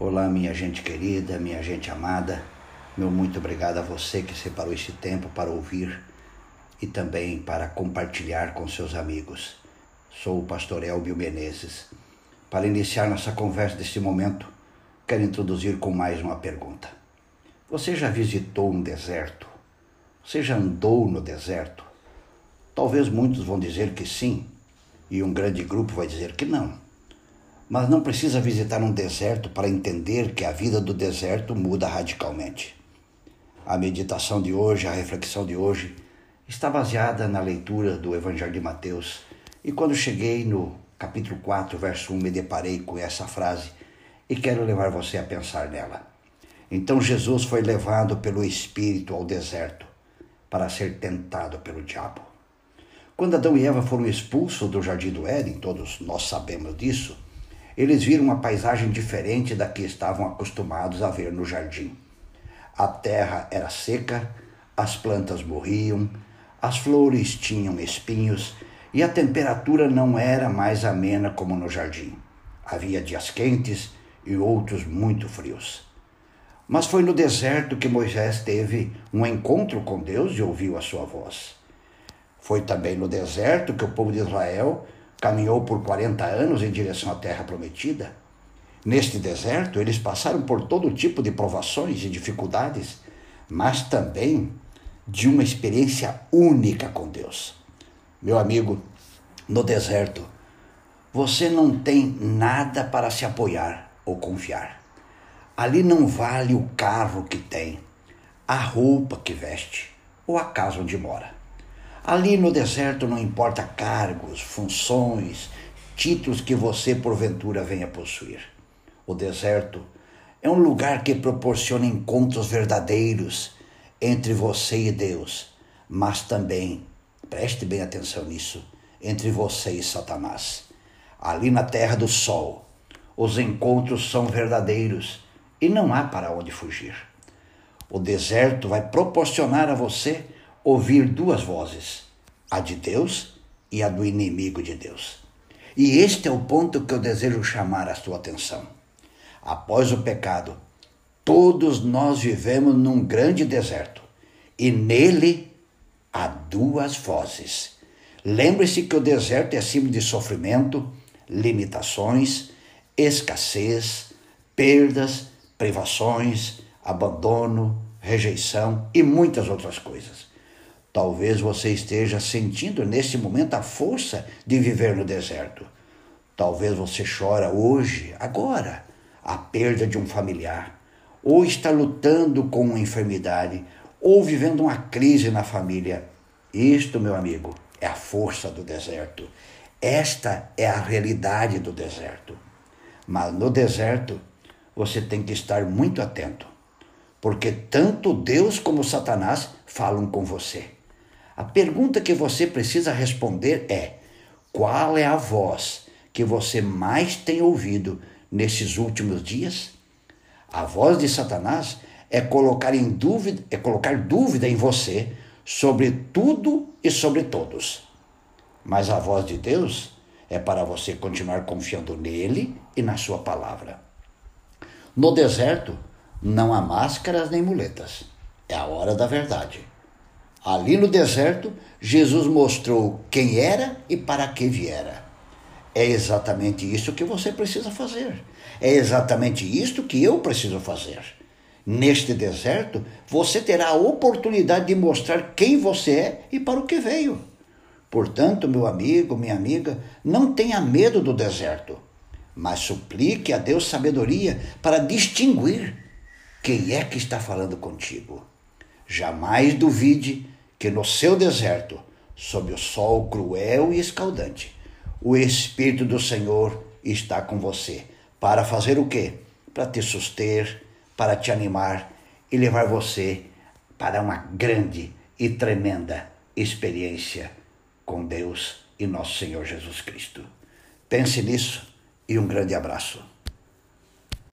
Olá, minha gente querida, minha gente amada. Meu muito obrigado a você que separou esse tempo para ouvir e também para compartilhar com seus amigos. Sou o pastor Elbio Menezes. Para iniciar nossa conversa deste momento, quero introduzir com mais uma pergunta. Você já visitou um deserto? Você já andou no deserto? Talvez muitos vão dizer que sim, e um grande grupo vai dizer que não. Mas não precisa visitar um deserto para entender que a vida do deserto muda radicalmente. A meditação de hoje, a reflexão de hoje, está baseada na leitura do Evangelho de Mateus. E quando cheguei no capítulo 4, verso 1, me deparei com essa frase e quero levar você a pensar nela. Então Jesus foi levado pelo Espírito ao deserto para ser tentado pelo diabo. Quando Adão e Eva foram expulsos do jardim do Éden, todos nós sabemos disso, eles viram uma paisagem diferente da que estavam acostumados a ver no jardim. A terra era seca, as plantas morriam, as flores tinham espinhos e a temperatura não era mais amena como no jardim. Havia dias quentes e outros muito frios. Mas foi no deserto que Moisés teve um encontro com Deus e ouviu a sua voz. Foi também no deserto que o povo de Israel caminhou por 40 anos em direção à terra prometida. Neste deserto, eles passaram por todo tipo de provações e dificuldades, mas também de uma experiência única com Deus. Meu amigo, no deserto, você não tem nada para se apoiar ou confiar. Ali não vale o carro que tem, a roupa que veste ou a casa onde mora. Ali no deserto não importa cargos, funções, títulos que você porventura venha possuir. O deserto é um lugar que proporciona encontros verdadeiros entre você e Deus, mas também, preste bem atenção nisso, entre você e Satanás. Ali na terra do sol, os encontros são verdadeiros e não há para onde fugir. O deserto vai proporcionar a você ouvir duas vozes, a de Deus e a do inimigo de Deus. E este é o ponto que eu desejo chamar a sua atenção. Após o pecado, todos nós vivemos num grande deserto e nele há duas vozes. Lembre-se que o deserto é símbolo de sofrimento, limitações, escassez, perdas, privações, abandono, rejeição e muitas outras coisas. Talvez você esteja sentindo nesse momento a força de viver no deserto. Talvez você chora hoje, agora, a perda de um familiar, ou está lutando com uma enfermidade, ou vivendo uma crise na família. Isto, meu amigo, é a força do deserto. Esta é a realidade do deserto. Mas no deserto, você tem que estar muito atento, porque tanto Deus como Satanás falam com você. A pergunta que você precisa responder é: qual é a voz que você mais tem ouvido nesses últimos dias? A voz de Satanás é colocar em dúvida, é colocar dúvida em você sobre tudo e sobre todos. Mas a voz de Deus é para você continuar confiando nele e na sua palavra. No deserto não há máscaras nem muletas. É a hora da verdade. Ali no deserto, Jesus mostrou quem era e para que viera. É exatamente isso que você precisa fazer. É exatamente isto que eu preciso fazer. Neste deserto, você terá a oportunidade de mostrar quem você é e para o que veio. Portanto, meu amigo, minha amiga, não tenha medo do deserto, mas suplique a Deus sabedoria para distinguir quem é que está falando contigo. Jamais duvide que no seu deserto, sob o sol cruel e escaldante, o Espírito do Senhor está com você. Para fazer o quê? Para te suster, para te animar e levar você para uma grande e tremenda experiência com Deus e nosso Senhor Jesus Cristo. Pense nisso e um grande abraço.